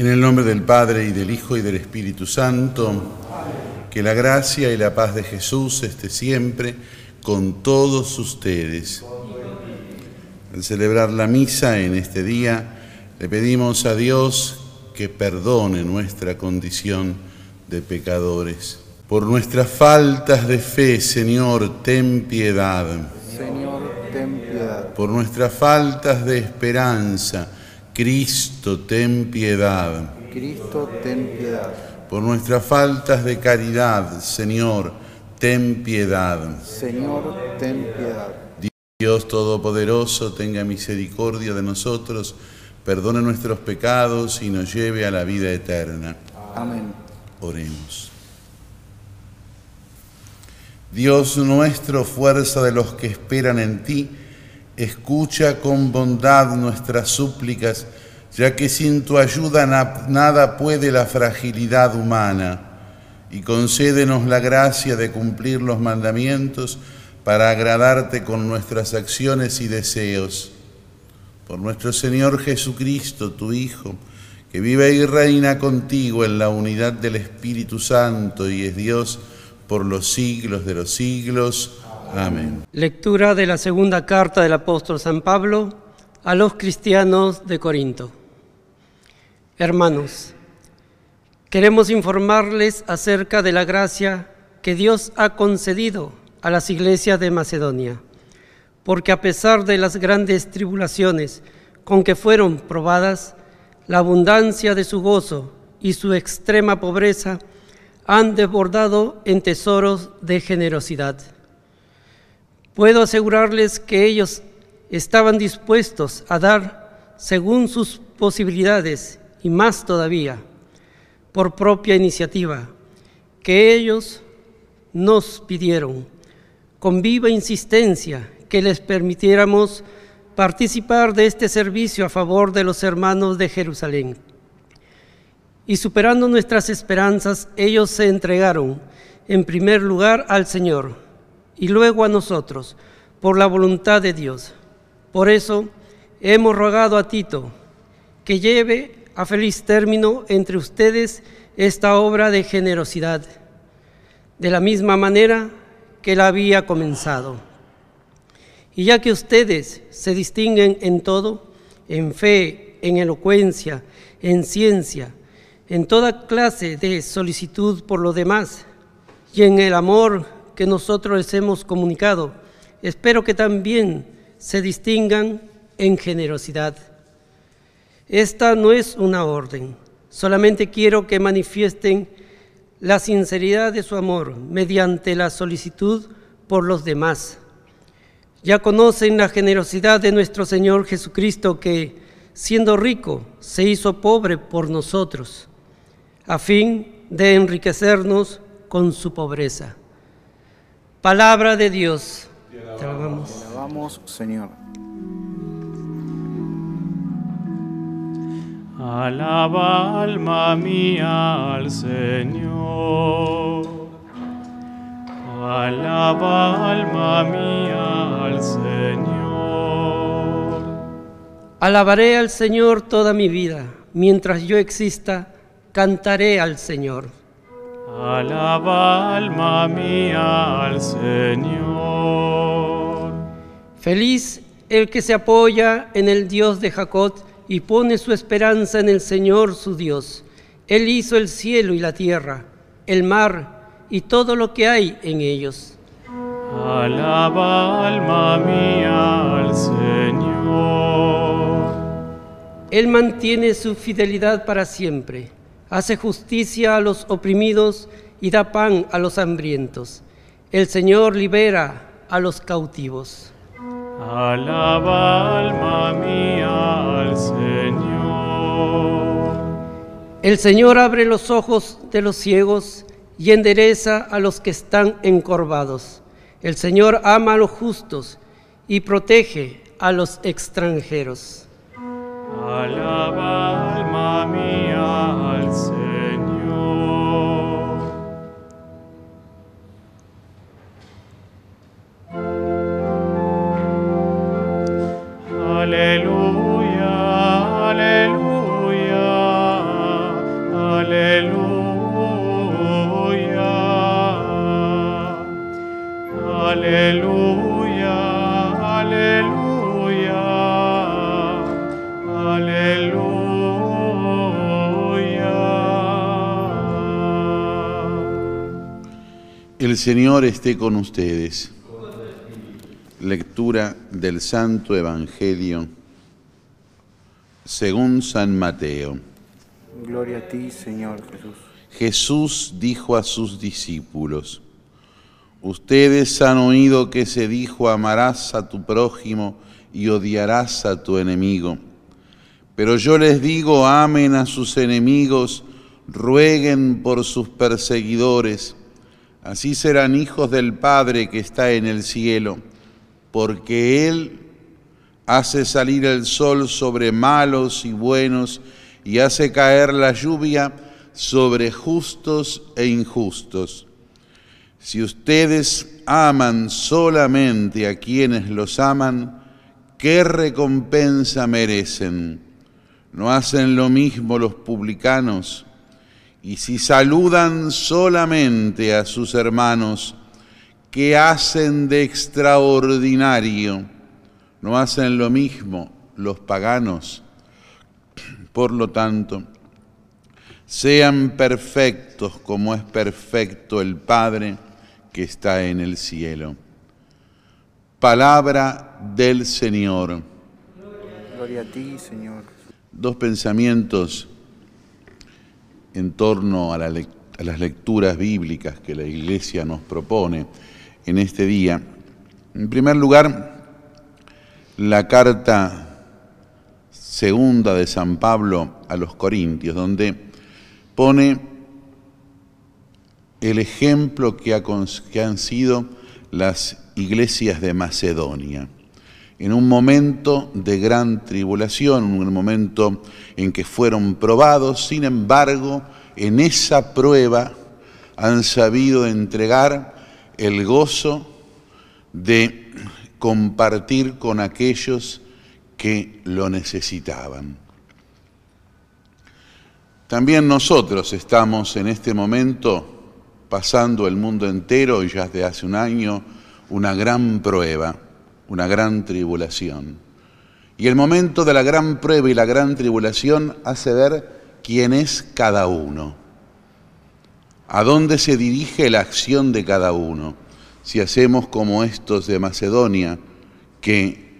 En el nombre del Padre y del Hijo y del Espíritu Santo, que la gracia y la paz de Jesús esté siempre con todos ustedes. Al celebrar la misa en este día, le pedimos a Dios que perdone nuestra condición de pecadores. Por nuestras faltas de fe, Señor, ten piedad. Señor, ten piedad. Por nuestras faltas de esperanza, Cristo, ten piedad. Cristo, ten piedad. Por nuestras faltas de caridad, Señor, ten piedad. Señor, ten piedad. Dios Todopoderoso, tenga misericordia de nosotros, perdone nuestros pecados y nos lleve a la vida eterna. Amén. Oremos. Dios nuestro, fuerza de los que esperan en ti, escucha con bondad nuestras súplicas, ya que sin tu ayuda nada puede la fragilidad humana, y concédenos la gracia de cumplir los mandamientos para agradarte con nuestras acciones y deseos. Por nuestro Señor Jesucristo, tu Hijo, que vive y reina contigo en la unidad del Espíritu Santo y es Dios, por los siglos de los siglos. Lectura de la segunda carta del apóstol San Pablo a los cristianos de Corinto. Hermanos, queremos informarles acerca de la gracia que Dios ha concedido a las iglesias de Macedonia, porque a pesar de las grandes tribulaciones con que fueron probadas, la abundancia de su gozo y su extrema pobreza han desbordado en tesoros de generosidad. Puedo asegurarles que ellos estaban dispuestos a dar según sus posibilidades y más todavía, por propia iniciativa, que ellos nos pidieron con viva insistencia que les permitiéramos participar de este servicio a favor de los hermanos de Jerusalén. Y superando nuestras esperanzas, ellos se entregaron en primer lugar al Señor y luego a nosotros, por la voluntad de Dios. Por eso hemos rogado a Tito que lleve a feliz término entre ustedes esta obra de generosidad, de la misma manera que la había comenzado. Y ya que ustedes se distinguen en todo, en fe, en elocuencia, en ciencia, en toda clase de solicitud por lo demás y en el amor que nosotros les hemos comunicado. Espero que también se distingan en generosidad. Esta no es una orden, solamente quiero que manifiesten la sinceridad de su amor mediante la solicitud por los demás. Ya conocen la generosidad de nuestro Señor Jesucristo que, siendo rico, se hizo pobre por nosotros a fin de enriquecernos con su pobreza. Palabra de Dios. Te alabamos, Señor. Alaba alma mía al Señor. Alaba alma mía al Señor. Alabaré al Señor toda mi vida, mientras yo exista cantaré al Señor. Alaba alma mía al Señor. Feliz el que se apoya en el Dios de Jacob y pone su esperanza en el Señor su Dios. Él hizo el cielo y la tierra, el mar y todo lo que hay en ellos. Alaba alma mía al Señor. Él mantiene su fidelidad para siempre hace justicia a los oprimidos y da pan a los hambrientos. El Señor libera a los cautivos. Alaba alma mía al Señor. El Señor abre los ojos de los ciegos y endereza a los que están encorvados. El Señor ama a los justos y protege a los extranjeros. Alaba alma mía al El Señor esté con ustedes. Lectura del Santo Evangelio según San Mateo. Gloria a ti, Señor Jesús. Jesús dijo a sus discípulos, Ustedes han oído que se dijo, amarás a tu prójimo y odiarás a tu enemigo. Pero yo les digo, amen a sus enemigos, rueguen por sus perseguidores. Así serán hijos del Padre que está en el cielo, porque Él hace salir el sol sobre malos y buenos y hace caer la lluvia sobre justos e injustos. Si ustedes aman solamente a quienes los aman, ¿qué recompensa merecen? ¿No hacen lo mismo los publicanos? Y si saludan solamente a sus hermanos, ¿qué hacen de extraordinario? ¿No hacen lo mismo los paganos? Por lo tanto, sean perfectos como es perfecto el Padre que está en el cielo. Palabra del Señor. Gloria a ti, Señor. Dos pensamientos en torno a, las lecturas bíblicas que la Iglesia nos propone en este día. En primer lugar, la carta segunda de San Pablo a los Corintios, donde pone el ejemplo que han sido las iglesias de Macedonia. En un momento de gran tribulación, en un momento en que fueron probados, sin embargo, en esa prueba han sabido entregar el gozo de compartir con aquellos que lo necesitaban. También nosotros estamos en este momento pasando el mundo entero y ya desde hace un año una gran prueba, una gran tribulación. Y el momento de la gran prueba y la gran tribulación hace ver quién es cada uno, a dónde se dirige la acción de cada uno. Si hacemos como estos de Macedonia, que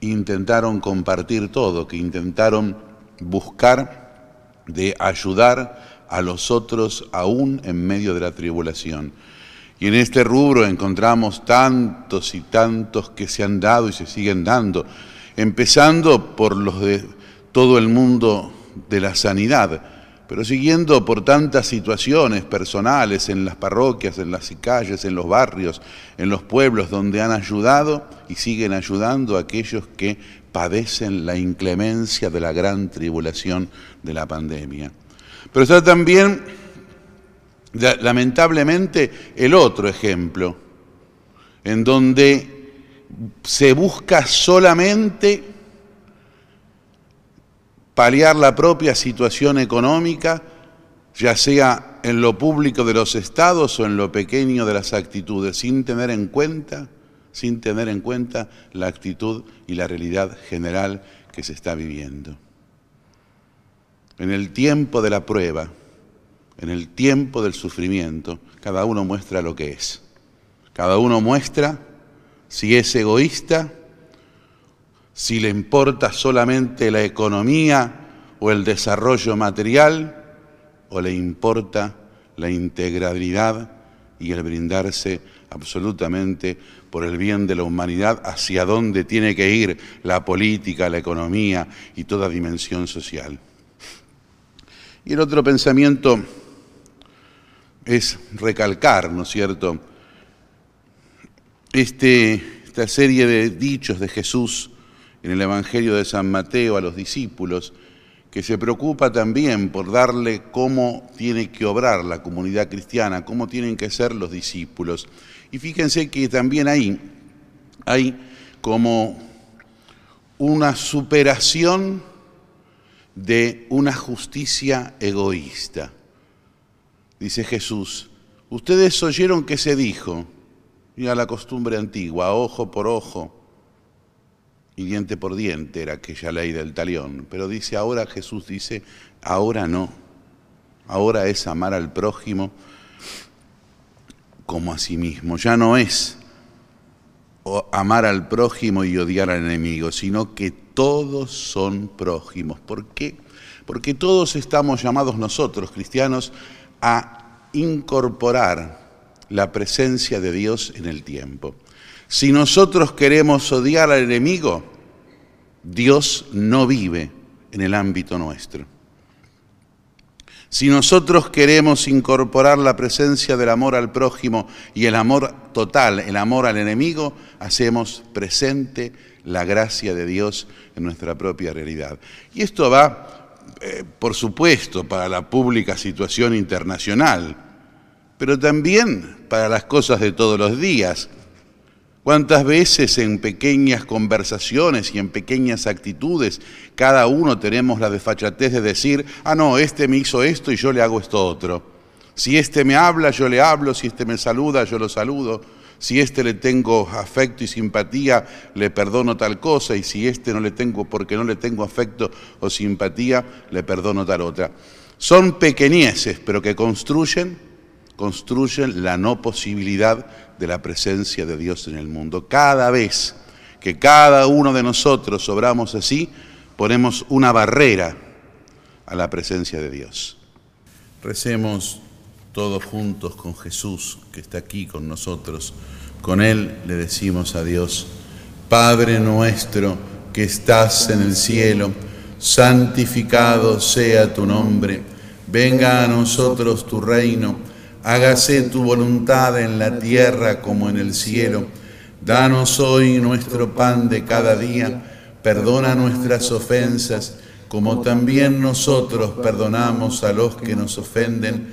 intentaron compartir todo, que intentaron buscar de ayudar a los otros aún en medio de la tribulación. Y en este rubro encontramos tantos y tantos que se han dado y se siguen dando, empezando por los de todo el mundo de la sanidad, pero siguiendo por tantas situaciones personales en las parroquias, en las calles, en los barrios, en los pueblos donde han ayudado y siguen ayudando a aquellos que padecen la inclemencia de la gran tribulación de la pandemia. Pero está también, lamentablemente, el otro ejemplo, en donde se busca solamente paliar la propia situación económica, ya sea en lo público de los estados o en lo pequeño de las actitudes, sin tener en cuenta, sin tener en cuenta la actitud y la realidad general que se está viviendo. En el tiempo de la prueba, en el tiempo del sufrimiento, cada uno muestra lo que es. Cada uno muestra si es egoísta, si le importa solamente la economía o el desarrollo material, o le importa la integralidad y el brindarse absolutamente por el bien de la humanidad hacia dónde tiene que ir la política, la economía y toda dimensión social. Y el otro pensamiento es recalcar, ¿no es cierto?, este, esta serie de dichos de Jesús en el Evangelio de San Mateo a los discípulos, que se preocupa también por darle cómo tiene que obrar la comunidad cristiana, cómo tienen que ser los discípulos. Y fíjense que también ahí hay como una superación de una justicia egoísta. Dice Jesús, ustedes oyeron que se dijo, y a la costumbre antigua, ojo por ojo y diente por diente era aquella ley del talión. Pero dice ahora, Jesús dice, ahora no. Ahora es amar al prójimo como a sí mismo. Ya no es amar al prójimo y odiar al enemigo, sino que todos son prójimos. ¿Por qué? Porque todos estamos llamados nosotros, cristianos, a incorporar la presencia de Dios en el tiempo. Si nosotros queremos odiar al enemigo, Dios no vive en el ámbito nuestro. Si nosotros queremos incorporar la presencia del amor al prójimo y el amor total, el amor al enemigo, hacemos presente la gracia de Dios en nuestra propia realidad. Y esto va, eh, por supuesto, para la pública situación internacional, pero también para las cosas de todos los días ¿Cuántas veces en pequeñas conversaciones y en pequeñas actitudes cada uno tenemos la desfachatez de decir, ah, no, este me hizo esto y yo le hago esto otro? Si este me habla, yo le hablo, si este me saluda, yo lo saludo, si este le tengo afecto y simpatía, le perdono tal cosa, y si este no le tengo porque no le tengo afecto o simpatía, le perdono tal otra. Son pequeñeces, pero que construyen, construyen la no posibilidad de la presencia de Dios en el mundo. Cada vez que cada uno de nosotros obramos así, ponemos una barrera a la presencia de Dios. Recemos todos juntos con Jesús, que está aquí con nosotros. Con Él le decimos a Dios, Padre nuestro que estás en el cielo, santificado sea tu nombre, venga a nosotros tu reino hágase tu voluntad en la tierra como en el cielo. Danos hoy nuestro pan de cada día, perdona nuestras ofensas, como también nosotros perdonamos a los que nos ofenden,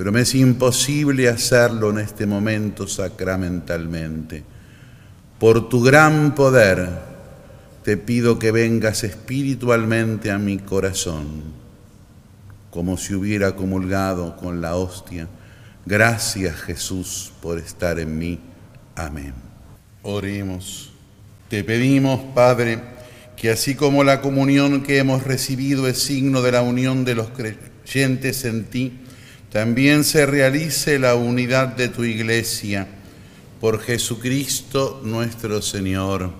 pero me es imposible hacerlo en este momento sacramentalmente. Por tu gran poder, te pido que vengas espiritualmente a mi corazón como si hubiera comulgado con la hostia. Gracias Jesús por estar en mí. Amén. Oremos. Te pedimos, Padre, que así como la comunión que hemos recibido es signo de la unión de los creyentes en ti, también se realice la unidad de tu iglesia. Por Jesucristo nuestro Señor.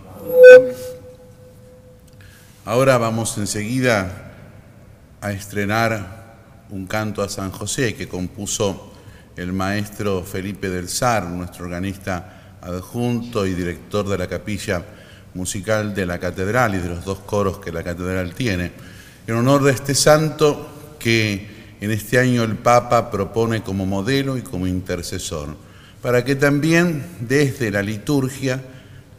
Ahora vamos enseguida a estrenar un canto a San José que compuso el maestro Felipe del Sar, nuestro organista adjunto y director de la capilla musical de la catedral y de los dos coros que la catedral tiene, en honor de este santo que en este año el Papa propone como modelo y como intercesor, para que también desde la liturgia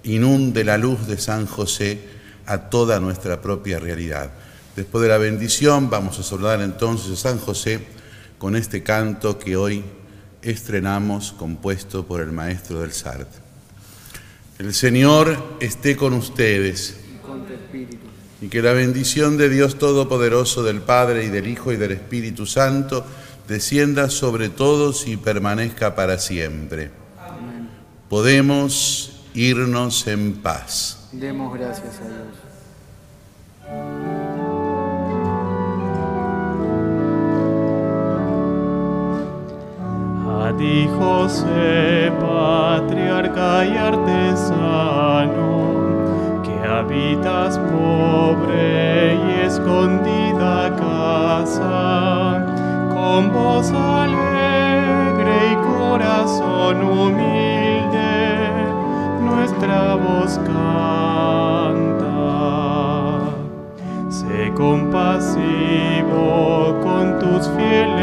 inunde la luz de San José a toda nuestra propia realidad. Después de la bendición vamos a saludar entonces a San José con este canto que hoy estrenamos compuesto por el maestro del Sartre. El Señor esté con ustedes y que la bendición de Dios Todopoderoso, del Padre y del Hijo y del Espíritu Santo descienda sobre todos y permanezca para siempre. Podemos irnos en paz. Demos gracias a Dios. ti, José, patriarca y artesano, que habitas pobre y escondida casa, con voz alegre y corazón humilde, nuestra voz canta. Sé compasivo con tus fieles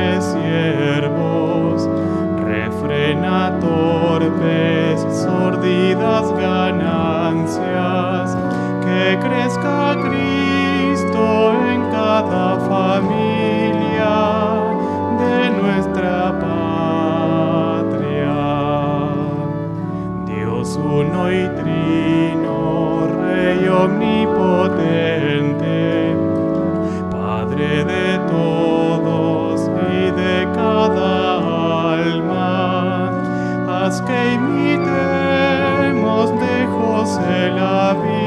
que imitemos de José la vida.